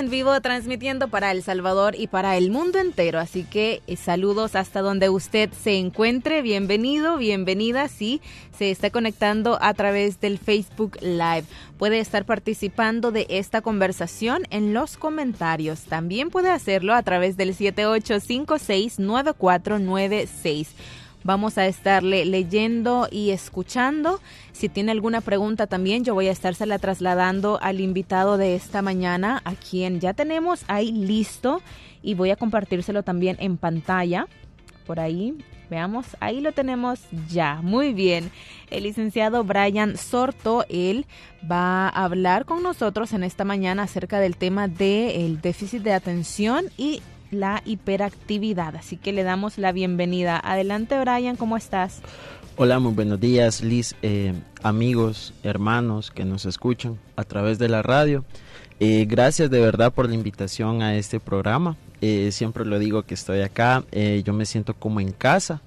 En vivo transmitiendo para El Salvador y para el mundo entero, así que eh, saludos hasta donde usted se encuentre. Bienvenido, bienvenida si se está conectando a través del Facebook Live. Puede estar participando de esta conversación en los comentarios. También puede hacerlo a través del 78569496. Vamos a estarle leyendo y escuchando. Si tiene alguna pregunta también, yo voy a estársela trasladando al invitado de esta mañana, a quien ya tenemos ahí listo y voy a compartírselo también en pantalla. Por ahí, veamos, ahí lo tenemos ya. Muy bien. El licenciado Brian Sorto, él va a hablar con nosotros en esta mañana acerca del tema del déficit de atención y la hiperactividad. Así que le damos la bienvenida. Adelante, Brian, ¿cómo estás? Hola, muy buenos días, Liz, eh, amigos, hermanos que nos escuchan a través de la radio. Eh, gracias de verdad por la invitación a este programa. Eh, siempre lo digo que estoy acá, yo me siento como en casa.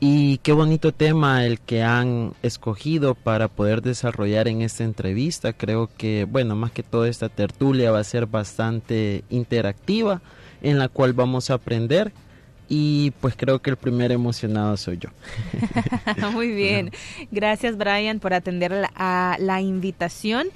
Y qué bonito tema el que han escogido para poder desarrollar en esta entrevista. Creo que, bueno, más que todo esta tertulia va a ser bastante interactiva en la cual vamos a aprender y pues creo que el primer emocionado soy yo. Muy bien. Gracias Brian por atender a la invitación.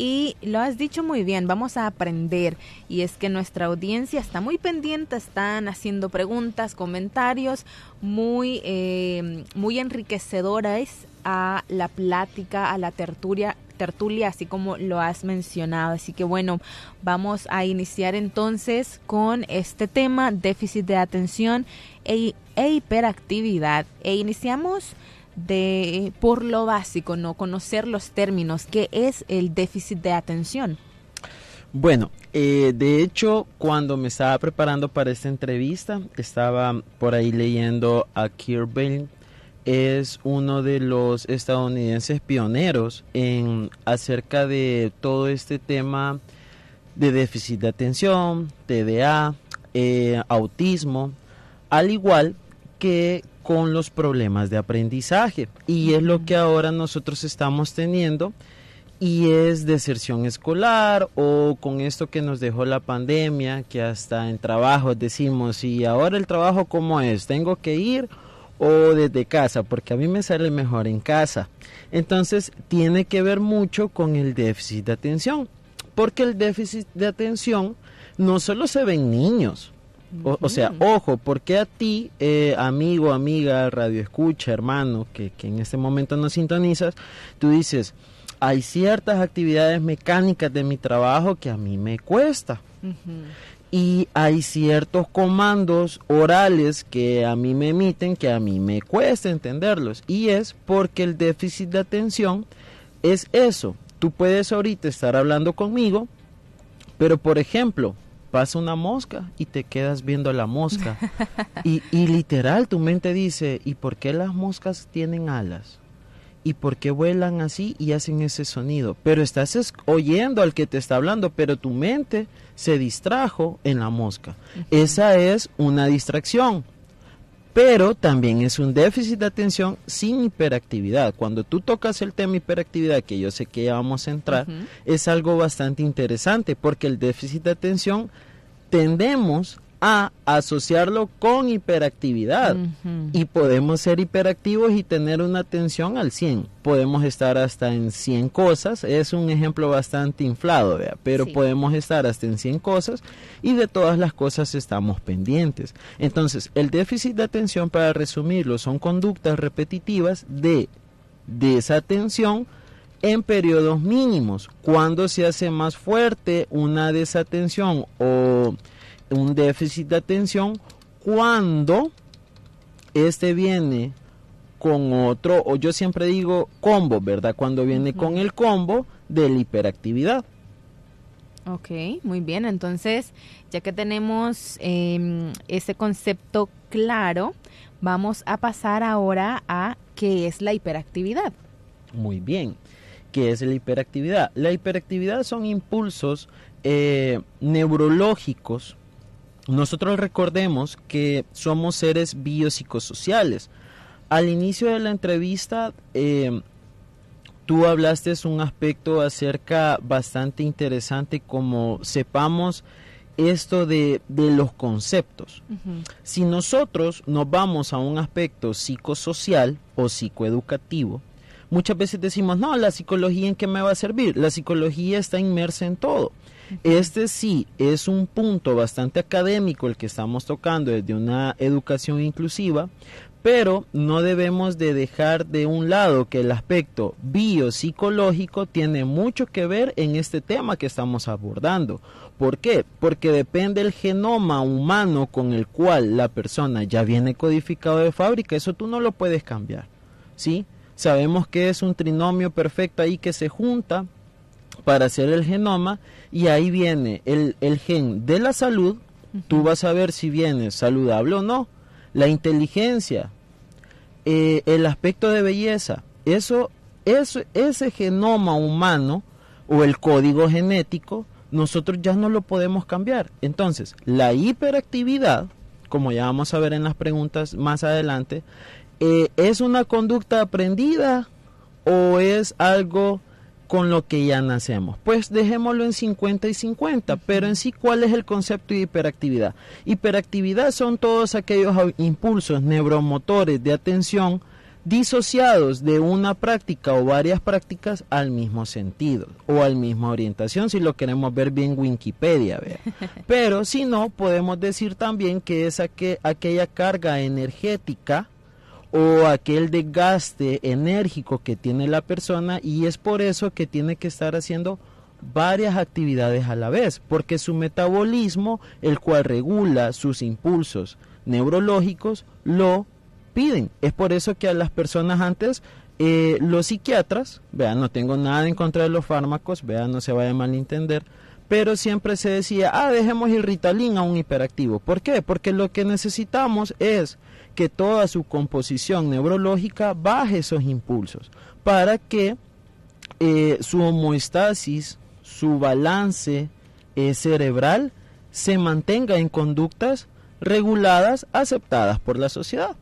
Y lo has dicho muy bien, vamos a aprender. Y es que nuestra audiencia está muy pendiente, están haciendo preguntas, comentarios muy, eh, muy enriquecedoras a la plática, a la tertulia, tertulia, así como lo has mencionado. Así que bueno, vamos a iniciar entonces con este tema, déficit de atención e, e hiperactividad. E iniciamos de por lo básico, no conocer los términos, ¿qué es el déficit de atención? Bueno, eh, de hecho, cuando me estaba preparando para esta entrevista, estaba por ahí leyendo a Kirby es uno de los estadounidenses pioneros en acerca de todo este tema de déficit de atención, TDA, eh, autismo, al igual que con los problemas de aprendizaje. Y es lo que ahora nosotros estamos teniendo y es deserción escolar o con esto que nos dejó la pandemia, que hasta en trabajo decimos, y ahora el trabajo cómo es, tengo que ir o desde casa, porque a mí me sale mejor en casa. Entonces tiene que ver mucho con el déficit de atención, porque el déficit de atención no solo se ve en niños, o, sea, ojo, porque a ti, eh, amigo, amiga, radio escucha, hermano, que, que, en este momento no sintonizas, tú dices, hay ciertas actividades mecánicas de mi trabajo que a mí me cuesta y hay ciertos comandos orales que a mí me emiten que a mí me cuesta entenderlos y es porque el déficit de atención es eso. Tú puedes ahorita estar hablando conmigo, pero por ejemplo, pasa una mosca y te quedas viendo la mosca y, y literal tu mente dice, ¿y por qué las moscas tienen alas? Y por qué vuelan así y hacen ese sonido. Pero estás oyendo al que te está hablando, pero tu mente se distrajo en la mosca. Esa es una distracción. Pero también es un déficit de atención sin hiperactividad. Cuando tú tocas el tema hiperactividad, que yo sé que ya vamos a entrar, es algo bastante interesante porque el déficit de atención tendemos a asociarlo con hiperactividad. Y podemos ser hiperactivos y tener una atención al 100. Podemos estar hasta en 100 cosas. Es un ejemplo bastante inflado, pero podemos estar hasta en 100 cosas y de todas las cosas estamos pendientes. Entonces, el déficit de atención, para resumirlo, son conductas repetitivas de desatención en periodos mínimos. Cuando se hace más fuerte una desatención o un déficit de atención cuando este viene con otro, o yo siempre digo combo, ¿verdad? Cuando viene con el combo de la hiperactividad. Ok, muy bien. Entonces, ya que tenemos em, ese concepto claro, vamos a pasar ahora a qué es la hiperactividad. Muy bien. ¿Qué es la hiperactividad? La hiperactividad son impulsos eh, neurológicos. Nosotros recordemos que somos seres biopsicosociales. Al inicio de la entrevista, eh, tú hablaste un aspecto acerca bastante interesante como sepamos esto de, los conceptos. Si nosotros nos vamos a un aspecto psicosocial o psicoeducativo, muchas veces decimos, no, la psicología en qué me va a servir? La psicología está inmersa en todo. Este sí es un punto bastante académico el que estamos tocando desde una educación inclusiva, pero no debemos de dejar de un lado que el aspecto biopsicológico tiene mucho que ver en este tema que estamos abordando. ¿Por qué? Porque depende el genoma humano con el cual la persona ya viene codificado de fábrica, eso tú no lo puedes cambiar. ¿Sí? Sabemos que es un trinomio perfecto ahí que se junta para hacer el genoma y ahí viene el, el gen de la salud, tú vas a ver si viene saludable o no. La inteligencia, eh, el aspecto de belleza, eso, eso, ese genoma humano o el código genético, nosotros ya no lo podemos cambiar. Entonces, la hiperactividad, como ya vamos a ver en las preguntas más adelante, eh, ¿es una conducta aprendida o es algo con lo que ya nacemos? Pues dejémoslo en 50 y 50, pero en sí, ¿cuál es el concepto de hiperactividad? Hiperactividad son todos aquellos impulsos neuromotores de atención disociados de una práctica o varias prácticas al mismo sentido o al misma orientación, si lo queremos ver bien Wikipedia. Pero si no, podemos decir también que es aquella carga energética o aquel desgaste enérgico que tiene la persona y es por eso que tiene que estar haciendo varias actividades a la vez, porque su metabolismo, el cual regula sus impulsos neurológicos, lo piden. Es por eso que a las personas antes, eh, los psiquiatras, vean, no tengo nada en contra de los fármacos, vean, no se vaya a malentender, pero siempre se decía, ah, dejemos el a un hiperactivo. ¿Por qué? Porque lo que necesitamos es que toda su composición neurológica baje esos impulsos para que eh, su homoestasis, su balance eh, cerebral se mantenga en conductas reguladas, aceptadas por la sociedad.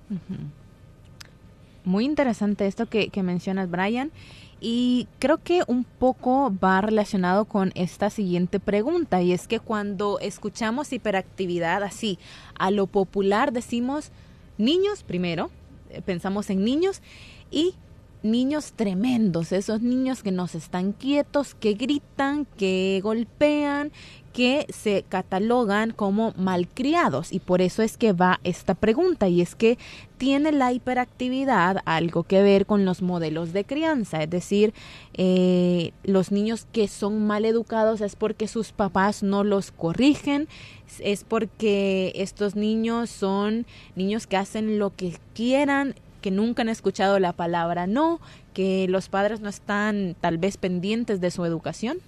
Muy interesante esto que mencionas, Brian. Y creo que un poco va relacionado con esta siguiente pregunta, y es que cuando escuchamos hiperactividad así, a lo popular decimos, niños primero, eh, pensamos en niños y niños tremendos, esos niños que nos están quietos, que gritan, que golpean, que se catalogan como malcriados. Y por eso es que va esta pregunta y es que tiene la hiperactividad algo que ver con los modelos de crianza, es decir, eh, los niños que son mal educados es porque sus papás no los corrigen, es porque estos niños son niños que hacen lo que quieran, que nunca han escuchado la palabra no, que los padres no están tal vez pendientes de su educación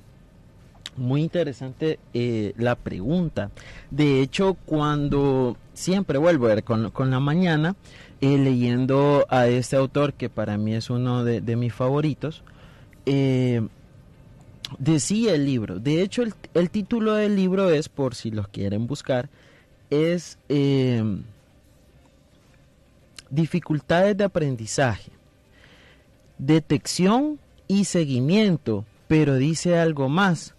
muy interesante eh, la pregunta. De hecho, cuando siempre vuelvo a ver con, la mañana, eh, leyendo a este autor que para mí es uno de, mis favoritos, eh, decía el libro. De hecho, el, título del libro es, por si los quieren buscar, es Dificultades de aprendizaje, detección y seguimiento, pero dice algo más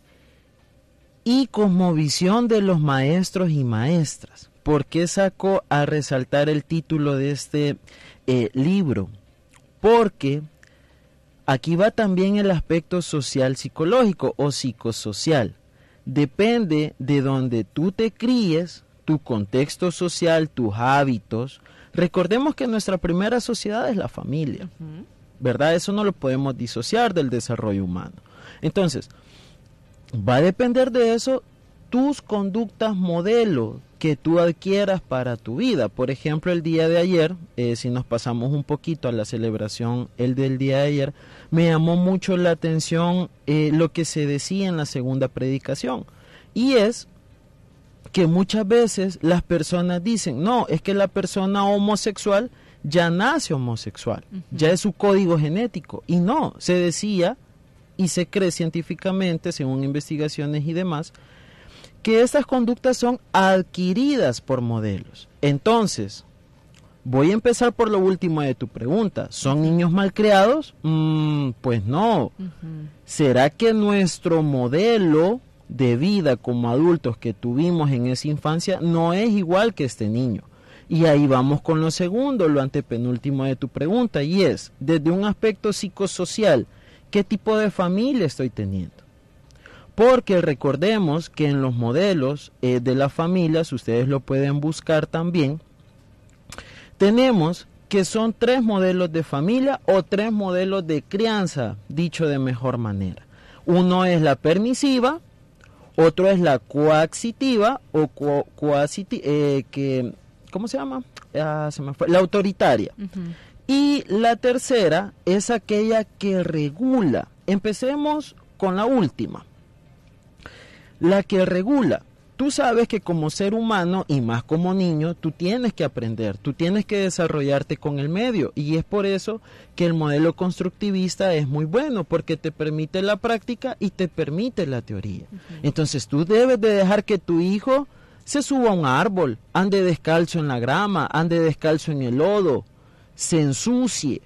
y cosmovisión de los maestros y maestras. ¿Por qué saco a resaltar el título de este eh, libro? Porque aquí va también el aspecto social psicológico o psicosocial. Depende de donde tú te críes, tu contexto social, tus hábitos. Recordemos que nuestra primera sociedad es la familia, ¿verdad? Eso no lo podemos disociar del desarrollo humano. Entonces, va a depender de eso tus conductas modelo, que tú adquieras para tu vida. Por ejemplo, el día de ayer, eh, si nos pasamos un poquito a la celebración el del día de ayer, me llamó mucho la atención eh, lo que se decía en la segunda predicación. Y es que muchas veces las personas dicen, no, es que la persona homosexual ya nace homosexual, ya es su código genético. Y no, se decía y se cree científicamente, según investigaciones y demás, que estas conductas son adquiridas por modelos. Entonces, voy a empezar por lo último de tu pregunta. ¿Son niños malcriados? Mm, pues no. ¿Será que nuestro modelo de vida como adultos que tuvimos en esa infancia no es igual que este niño? Y ahí vamos con lo segundo, lo antepenúltimo de tu pregunta, y es, desde un aspecto psicosocial, ¿qué tipo de familia estoy teniendo? Porque recordemos que en los modelos eh, de las familias, ustedes lo pueden buscar también, tenemos que son tres modelos de familia o tres modelos de crianza, dicho de mejor manera. Uno es la permisiva, otro es la coaxitiva o eh, que, ¿cómo se llama? se me fue. La autoritaria. Y la tercera es aquella que regula. Empecemos con la última la que regula. Tú sabes que como ser humano y más como niño, tú tienes que aprender, tú tienes que desarrollarte con el medio y es por eso que el modelo constructivista es muy bueno porque te permite la práctica y te permite la teoría. Entonces tú debes de dejar que tu hijo se suba a un árbol, ande descalzo en la grama, ande descalzo en el lodo, se ensucie,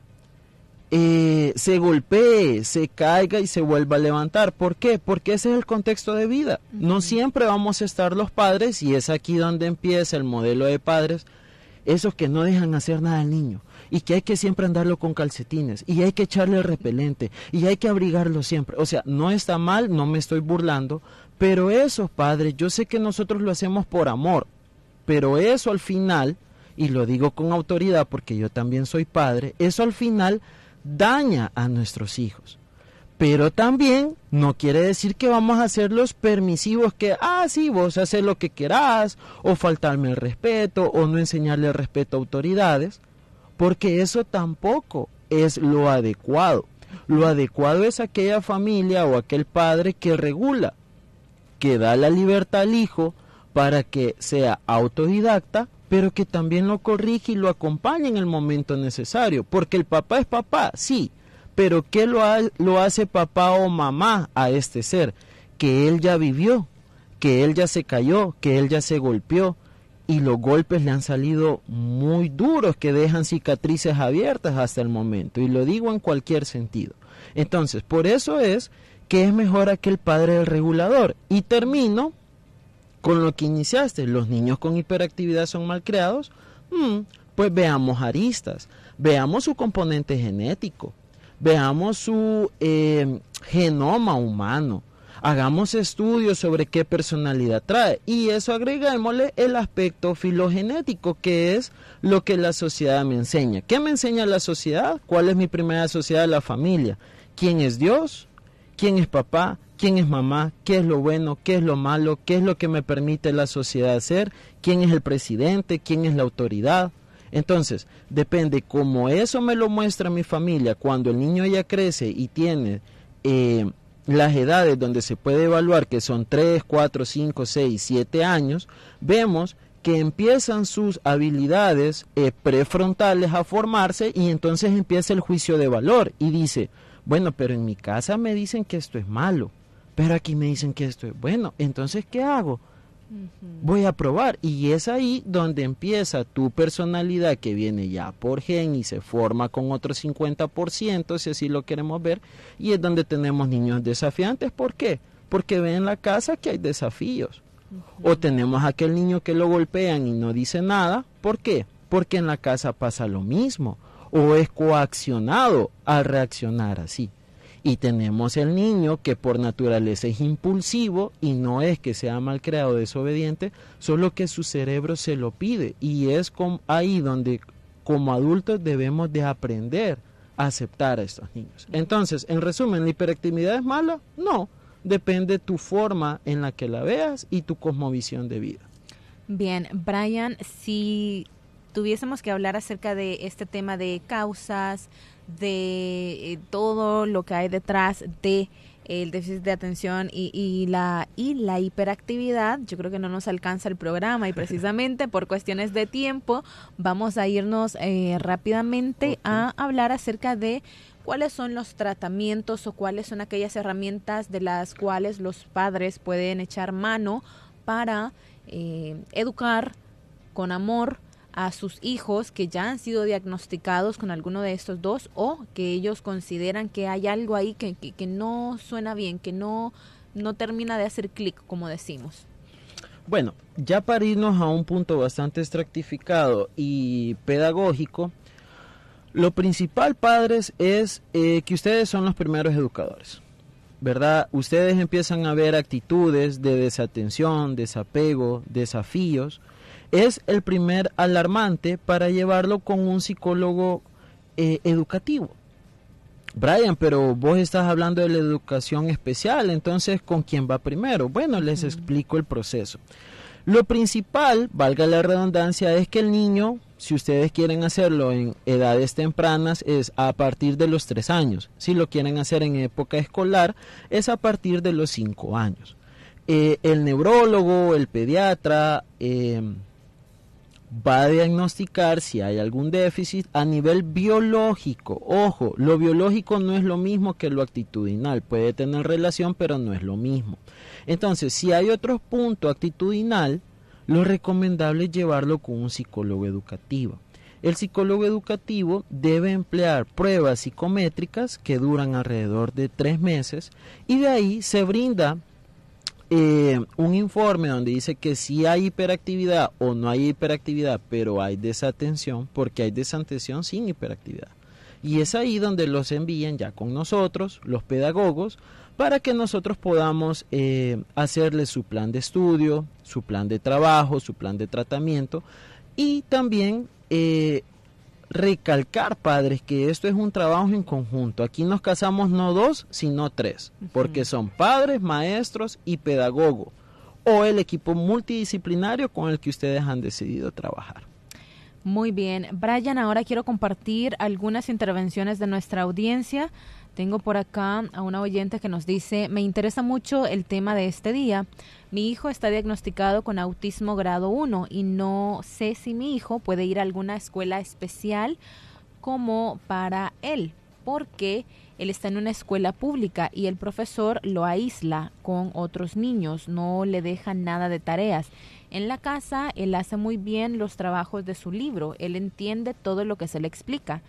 eh, se golpee, se caiga y se vuelva a levantar. ¿Por qué? Porque ese es el contexto de vida. No siempre vamos a estar los padres y es aquí donde empieza el modelo de padres, esos que no dejan hacer nada al niño y que hay que siempre andarlo con calcetines y hay que echarle el repelente y hay que abrigarlo siempre. O sea, no está mal, no me estoy burlando, pero eso, padres, yo sé que nosotros lo hacemos por amor, pero eso al final, y lo digo con autoridad porque yo también soy padre, eso al final daña a nuestros hijos. Pero también no quiere decir que vamos a ser los permisivos que, ah, sí, vos haces lo que querás, o faltarme el respeto, o no enseñarle respeto a autoridades, porque eso tampoco es lo adecuado. Lo adecuado es aquella familia o aquel padre que regula, que da la libertad al hijo para que sea autodidacta pero que también lo corrige y lo acompañe en el momento necesario, porque el papá es papá, sí, pero ¿qué lo, lo hace papá o mamá a este ser? Que él ya vivió, que él ya se cayó, que él ya se golpeó, y los golpes le han salido muy duros que dejan cicatrices abiertas hasta el momento y lo digo en cualquier sentido. Entonces, por eso es que es mejor aquel padre del regulador. Y termino con lo que iniciaste, los niños con hiperactividad son mal creados, mm, pues veamos aristas, veamos su componente genético, veamos su eh, genoma humano, hagamos estudios sobre qué personalidad trae y eso agreguémosle el aspecto filogenético que es lo que la sociedad me enseña. ¿Qué me enseña la sociedad? ¿Cuál es mi primera sociedad? La familia. ¿Quién es Dios? ¿Quién es papá? Quién es mamá, qué es lo bueno, qué es lo malo, qué es lo que me permite la sociedad hacer, quién es el presidente, quién es la autoridad. Entonces, depende cómo eso me lo muestra mi familia cuando el niño ya crece y tiene eh, las edades donde se puede evaluar que son 3, 4, 5, 6, 7 años, vemos que empiezan sus habilidades eh, prefrontales a formarse y entonces empieza el juicio de valor y dice, bueno, pero en mi casa me dicen que esto es malo pero aquí me dicen que esto es bueno, entonces ¿qué hago? Voy a probar y es ahí donde empieza tu personalidad que viene ya por gen y se forma con otro 50%, si así lo queremos ver, y es donde tenemos niños desafiantes. ¿Por qué? Porque ven en la casa que hay desafíos. O tenemos aquel niño que lo golpean y no dice nada. ¿Por qué? Porque en la casa pasa lo mismo. O es coaccionado a reaccionar así. Y tenemos el niño que por naturaleza es impulsivo y no es que sea mal creado desobediente, solo que su cerebro se lo pide. Y es ahí donde como adultos debemos de aprender a aceptar a estos niños. Entonces, en resumen, ¿la hiperactividad es mala? No, depende tu forma en la que la veas y tu cosmovisión de vida. Bien, Brian, si tuviésemos que hablar acerca de este tema de causas, de eh, todo lo que hay detrás de el déficit de atención y, la y la hiperactividad. Yo creo que no nos alcanza el programa y precisamente por cuestiones de tiempo vamos a irnos eh, rápidamente a hablar acerca de cuáles son los tratamientos o cuáles son aquellas herramientas de las cuales los padres pueden echar mano para eh, educar con amor a sus hijos que ya han sido diagnosticados con alguno de estos dos o que ellos consideran que hay algo ahí que, que, no suena bien, que no, no termina de hacer clic, como decimos. Bueno, ya para irnos a un punto bastante estratificado y pedagógico, lo principal, padres, es eh, que ustedes son los primeros educadores. ¿Verdad? Ustedes empiezan a ver actitudes de desatención, desapego, desafíos, es el primer alarmante para llevarlo con un psicólogo eh, educativo. Brian, pero vos estás hablando de la educación especial, entonces ¿con quién va primero? Bueno, les explico el proceso. Lo principal, valga la redundancia, es que el niño, si ustedes quieren hacerlo en edades tempranas, es a partir de los tres años. Si lo quieren hacer en época escolar, es a partir de los cinco años. Eh, el neurólogo, el pediatra, eh, va a diagnosticar si hay algún déficit a nivel biológico. Ojo, lo biológico no es lo mismo que lo actitudinal. Puede tener relación, pero no es lo mismo. Entonces, si hay otro punto actitudinal, lo recomendable es llevarlo con un psicólogo educativo. El psicólogo educativo debe emplear pruebas psicométricas que duran alrededor de tres meses y de ahí se brinda eh, un informe donde dice que si hay hiperactividad o no hay hiperactividad, pero hay desatención, porque hay desatención sin hiperactividad. Y es ahí donde los envían ya con nosotros, los pedagogos, para que nosotros podamos eh, hacerles su plan de estudio, su plan de trabajo, su plan de tratamiento y también eh, recalcar, padres, que esto es un trabajo en conjunto. Aquí nos casamos no dos, sino tres, porque son padres, maestros y pedagogo, o el equipo multidisciplinario con el que ustedes han decidido trabajar. Muy bien. Brian, ahora quiero compartir algunas intervenciones de nuestra audiencia. Tengo por acá a una oyente que nos dice, me interesa mucho el tema de este día. Mi hijo está diagnosticado con autismo grado 1 y no sé si mi hijo puede ir a alguna escuela especial como para él, porque él está en una escuela pública y el profesor lo aísla con otros niños, no le deja nada de tareas. En la casa él hace muy bien los trabajos de su libro, él entiende todo lo que se le explica.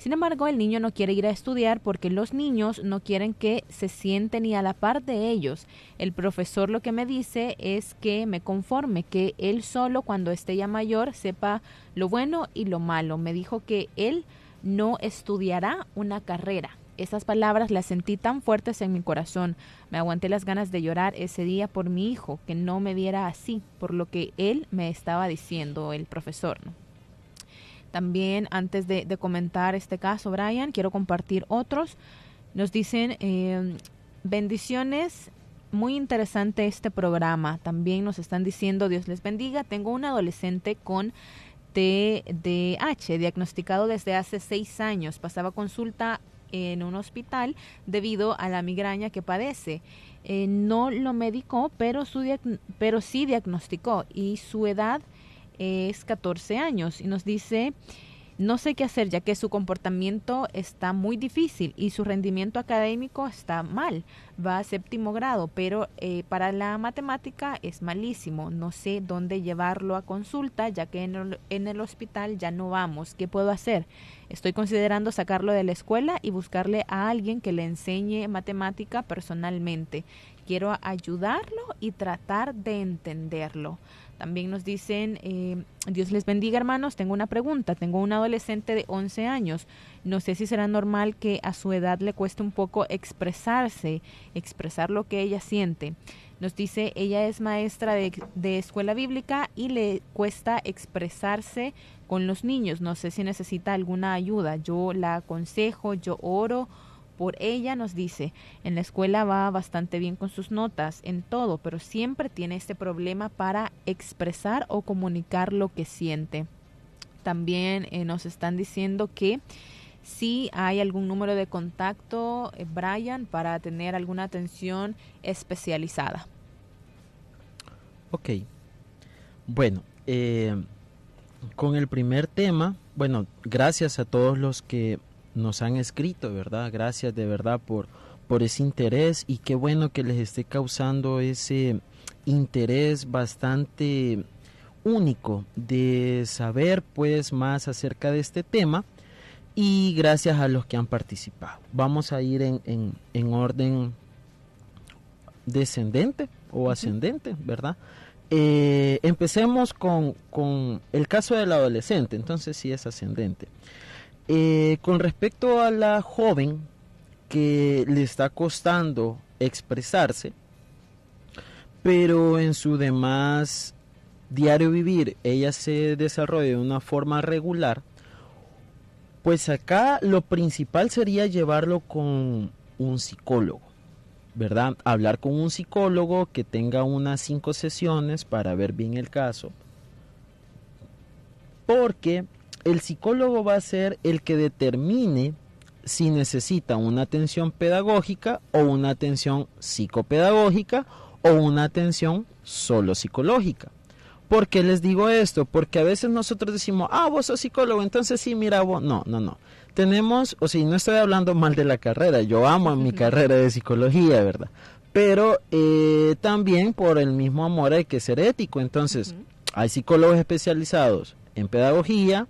Sin embargo, el niño no quiere ir a estudiar porque los niños no quieren que se sienten ni a la par de ellos. El profesor lo que me dice es que me conforme, que él solo cuando esté ya mayor sepa lo bueno y lo malo. Me dijo que él no estudiará una carrera. Esas palabras las sentí tan fuertes en mi corazón. Me aguanté las ganas de llorar ese día por mi hijo, que no me viera así, por lo que él me estaba diciendo, el profesor. También antes de, comentar este caso, Brian, quiero compartir otros. Nos dicen em, bendiciones. Muy interesante este programa. También nos están diciendo Dios les bendiga. Tengo un adolescente con TDAH, diagnosticado desde hace seis años. Pasaba consulta en un hospital debido a la migraña que padece. Eh, no lo medicó, pero, su pero sí diagnosticó y su edad es 14 años y nos dice, no sé qué hacer ya que su comportamiento está muy difícil y su rendimiento académico está mal. Va a séptimo grado, pero eh, para la matemática es malísimo. No sé dónde llevarlo a consulta ya que en el, en el hospital ya no vamos. ¿Qué puedo hacer? Estoy considerando sacarlo de la escuela y buscarle a alguien que le enseñe matemática personalmente. Quiero ayudarlo y tratar de entenderlo. También nos dicen, eh, Dios les bendiga hermanos, tengo una pregunta, tengo un adolescente de 11 años, no sé si será normal que a su edad le cueste un poco expresarse, expresar lo que ella siente. Nos dice, ella es maestra de, de escuela bíblica y le cuesta expresarse con los niños, no sé si necesita alguna ayuda, yo la aconsejo, yo oro Por ella nos dice, en la escuela va bastante bien con sus notas, en todo, pero siempre tiene este problema para expresar o comunicar lo que siente. También eh, nos están diciendo que si hay algún número de contacto, eh, Brian, para tener alguna atención especializada. Ok. Bueno, eh, con el primer tema, bueno, gracias a todos los que nos han escrito, ¿verdad? Gracias de verdad por, por ese interés y qué bueno que les esté causando ese interés bastante único de saber pues más acerca de este tema y gracias a los que han participado. Vamos a ir en, en, orden descendente o ascendente, ¿verdad? Eh, empecemos con, con, el caso del adolescente, entonces sí es ascendente. Eh, con respecto a la joven que le está costando expresarse, pero en su demás diario vivir ella se desarrolla de una forma regular, pues acá lo principal sería llevarlo con un psicólogo, ¿verdad? Hablar con un psicólogo que tenga unas cinco sesiones para ver bien el caso. Porque el psicólogo va a ser el que determine si necesita una atención pedagógica o una atención psicopedagógica o una atención solo psicológica. ¿Por qué les digo esto? Porque a veces nosotros decimos, ah, vos sos psicólogo, entonces sí, mira vos. No, no, no. Tenemos, o sea, no estoy hablando mal de la carrera, yo amo mi carrera de psicología, ¿verdad? Pero eh, también por el mismo amor hay que ser ético. Entonces, hay psicólogos especializados en pedagogía,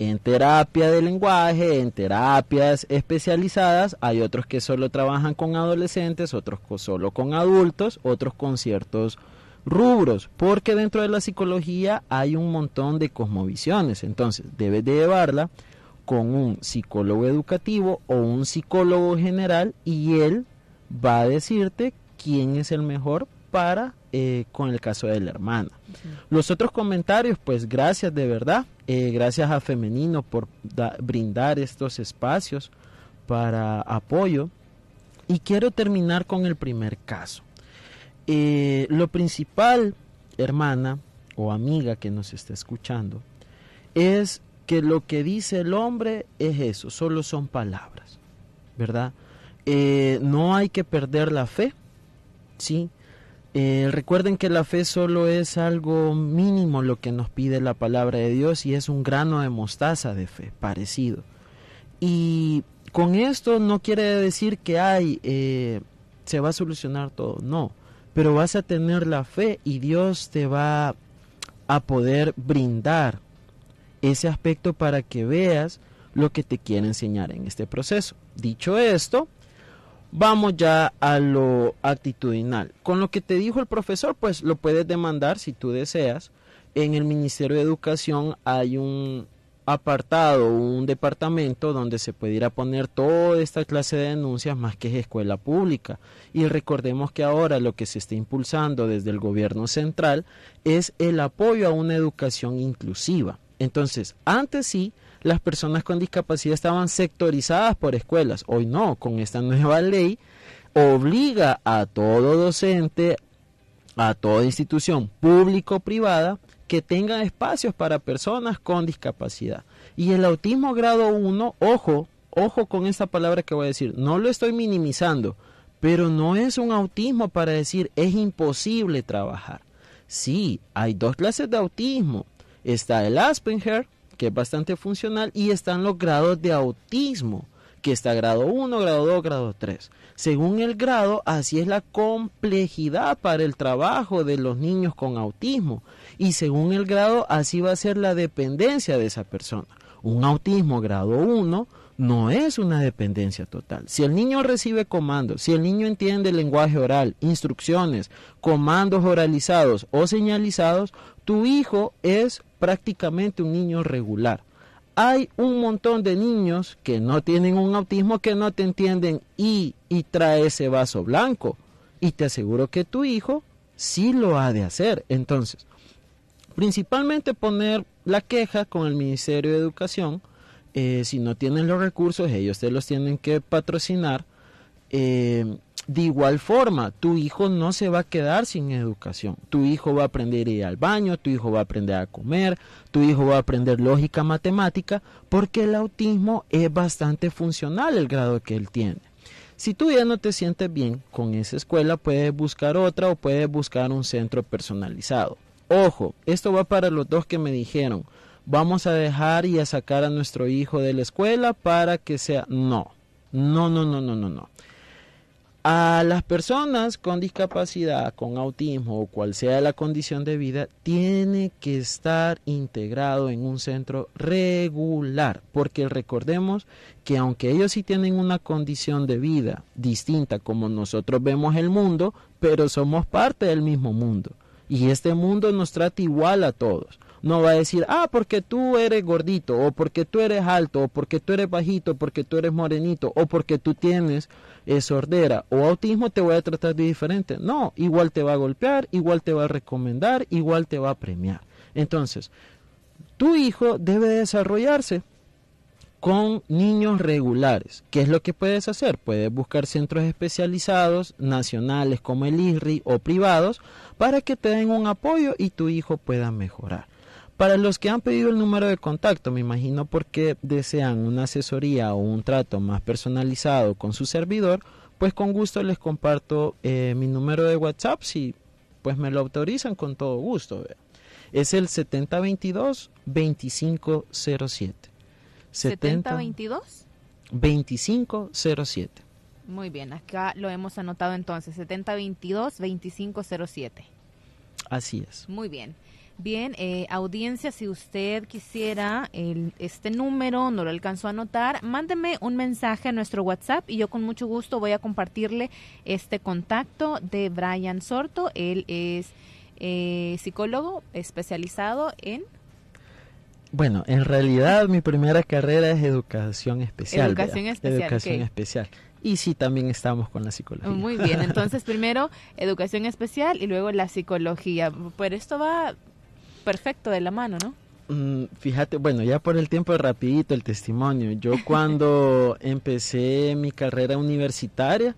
en terapia de lenguaje, en terapias especializadas, hay otros que solo trabajan con adolescentes, otros solo con adultos, otros con ciertos rubros, porque dentro de la psicología hay un montón de cosmovisiones, entonces debes de llevarla con un psicólogo educativo o un psicólogo general y él va a decirte quién es el mejor para eh, con el caso de la hermana. Los otros comentarios, pues gracias de verdad, eh, gracias a Femenino por brindar estos espacios para apoyo. Y quiero terminar con el primer caso. Eh, lo principal, hermana o amiga que nos está escuchando, es que lo que dice el hombre es eso, solo son palabras, ¿verdad? Eh, no hay que perder la fe, ¿sí? Eh, recuerden que la fe solo es algo mínimo lo que nos pide la palabra de Dios y es un grano de mostaza de fe, parecido. Y con esto no quiere decir que hay, se va a solucionar todo, no pero vas a tener la fe y Dios te va a poder brindar ese aspecto para que veas lo que te quiere enseñar en este proceso. Dicho esto, vamos ya a lo actitudinal. Con lo que te dijo el profesor, pues lo puedes demandar si tú deseas. En el Ministerio de Educación hay un apartado, un departamento donde se puede ir a poner toda esta clase de denuncias más que es escuela pública. Y recordemos que ahora lo que se está impulsando desde el gobierno central es el apoyo a una educación inclusiva. Entonces, antes sí, las personas con discapacidad estaban sectorizadas por escuelas. Hoy no, con esta nueva ley obliga a todo docente, a toda institución público-privada que tengan espacios para personas con discapacidad. Y el autismo grado 1, ojo, ojo con esta palabra que voy a decir, no lo estoy minimizando, pero no es un autismo para decir es imposible trabajar. Sí, hay dos clases de autismo. Está el Asperger, que es bastante funcional, y están los grados de autismo, que está grado 1, grado 2, grado 3. Según el grado, así es la complejidad para el trabajo de los niños con autismo y según el grado así va a ser la dependencia de esa persona. Un autismo grado 1 no es una dependencia total. Si el niño recibe comandos, si el niño entiende el lenguaje oral, instrucciones, comandos oralizados o señalizados, tu hijo es prácticamente un niño regular. Hay un montón de niños que no tienen un autismo que no te entienden y, y trae ese vaso blanco. Y te aseguro que tu hijo sí lo ha de hacer. Entonces, principalmente poner la queja con el Ministerio de Educación Eh, si no tienen los recursos, ellos te los tienen que patrocinar. Eh, de igual forma, tu hijo no se va a quedar sin educación. Tu hijo va a aprender a ir al baño, tu hijo va a aprender a comer, tu hijo va a aprender lógica matemática, porque el autismo es bastante funcional el grado que él tiene. Si tú ya no te sientes bien con esa escuela, puedes buscar otra o puedes buscar un centro personalizado. Ojo, esto va para los dos que me dijeron, vamos a dejar y a sacar a nuestro hijo de la escuela para que sea... No, no, no, no, no, no, no. A las personas con discapacidad, con autismo o cual sea la condición de vida, tiene que estar integrado en un centro regular, porque recordemos que aunque ellos sí tienen una condición de vida distinta como nosotros vemos el mundo, pero somos parte del mismo mundo. Y este mundo nos trata igual a todos no va a decir, ah, porque tú eres gordito, o porque tú eres alto, o porque tú eres bajito, porque tú eres morenito, o porque tú tienes eh, sordera o autismo, te voy a tratar de diferente. No, igual te va a golpear, igual te va a recomendar, igual te va a premiar. Entonces, tu hijo debe desarrollarse con niños regulares. ¿Qué es lo que puedes hacer? Puedes buscar centros especializados, nacionales como el IRRI o privados, para que te den un apoyo y tu hijo pueda mejorar. Para los que han pedido el número de contacto, me imagino porque desean una asesoría o un trato más personalizado con su servidor, pues con gusto les comparto eh, mi número de WhatsApp si pues me lo autorizan con todo gusto. Es el 7022 2507. 7022 2507. Muy bien, acá lo hemos anotado entonces, 7022 2507. Así es. Muy bien. Bien, eh, audiencia, si usted quisiera el, este número, no lo alcanzó a anotar, mándeme un mensaje a nuestro WhatsApp y yo con mucho gusto voy a compartirle este contacto de Brian Sorto. Él es eh, psicólogo especializado en... Bueno, en realidad mi primera carrera es educación especial. Educación especial. Educación especial. Y sí, también estamos con la psicología. Muy bien, entonces primero educación especial y luego la psicología. Pero esto va perfecto de la mano, ¿no? Mm, fíjate, bueno, ya por el tiempo rapidito el testimonio. Yo cuando empecé mi carrera universitaria,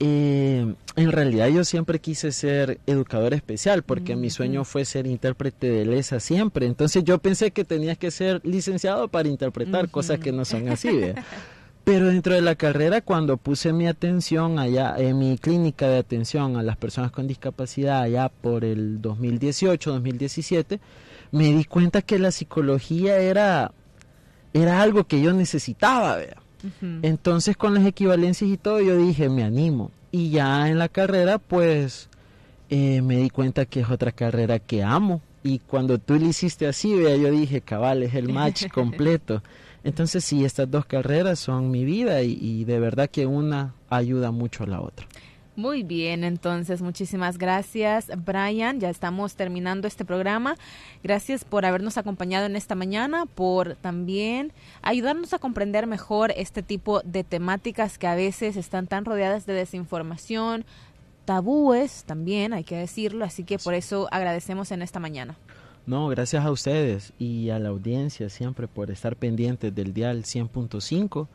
eh, en realidad yo siempre quise ser educador especial porque mi sueño fue ser intérprete de LESA siempre. Entonces yo pensé que tenías que ser licenciado para interpretar cosas que no son así. Pero dentro de la carrera, cuando puse mi atención allá en mi clínica de atención a las personas con discapacidad allá por el 2018, 2017, me di cuenta que la psicología era, era algo que yo necesitaba. Entonces con las equivalencias y todo yo dije, me animo. Y ya en la carrera, pues eh, me di cuenta que es otra carrera que amo. Y cuando tú le hiciste así, vea, yo dije, cabal, es el match completo. Entonces sí, estas dos carreras son mi vida y, de verdad que una ayuda mucho a la otra. Muy bien, entonces muchísimas gracias Brian. Ya estamos terminando este programa. Gracias por habernos acompañado en esta mañana, por también ayudarnos a comprender mejor este tipo de temáticas que a veces están tan rodeadas de desinformación, tabúes también, hay que decirlo. Así que por eso agradecemos en esta mañana. No, gracias a ustedes y a la audiencia siempre por estar pendientes del dial 100.5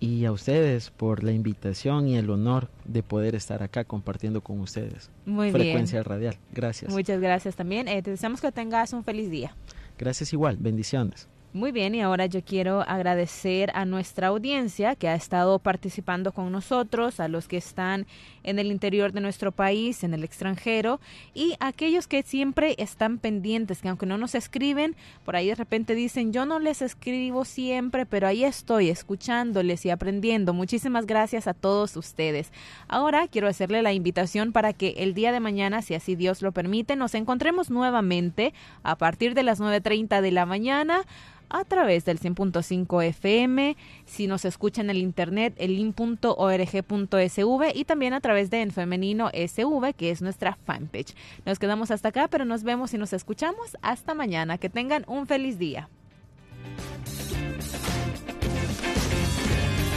y a ustedes por la invitación y el honor de poder estar acá compartiendo con ustedes. Muy Frecuencia radial. Gracias. Muchas gracias también. Eh, te deseamos que tengas un feliz día. Gracias igual. Bendiciones. Muy bien, y ahora yo quiero agradecer a nuestra audiencia que ha estado participando con nosotros, a los que están en el interior de nuestro país, en el extranjero, y a aquellos que siempre están pendientes, que aunque no nos escriben, por ahí de repente dicen, yo no les escribo siempre, pero ahí estoy escuchándoles y aprendiendo. Muchísimas gracias a todos ustedes. Ahora quiero hacerle la invitación para que el día de mañana, si así Dios lo permite, nos encontremos nuevamente a partir de las 9.30 de la mañana a través del 100.5 FM, si nos escucha en el internet, el link.org.sv y también a través de En Femenino SV, que es nuestra fanpage. Nos quedamos hasta acá, pero nos vemos y nos escuchamos hasta mañana. Que tengan un feliz día.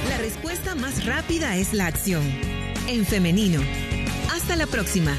La respuesta más rápida es la acción. En femenino. Hasta la próxima.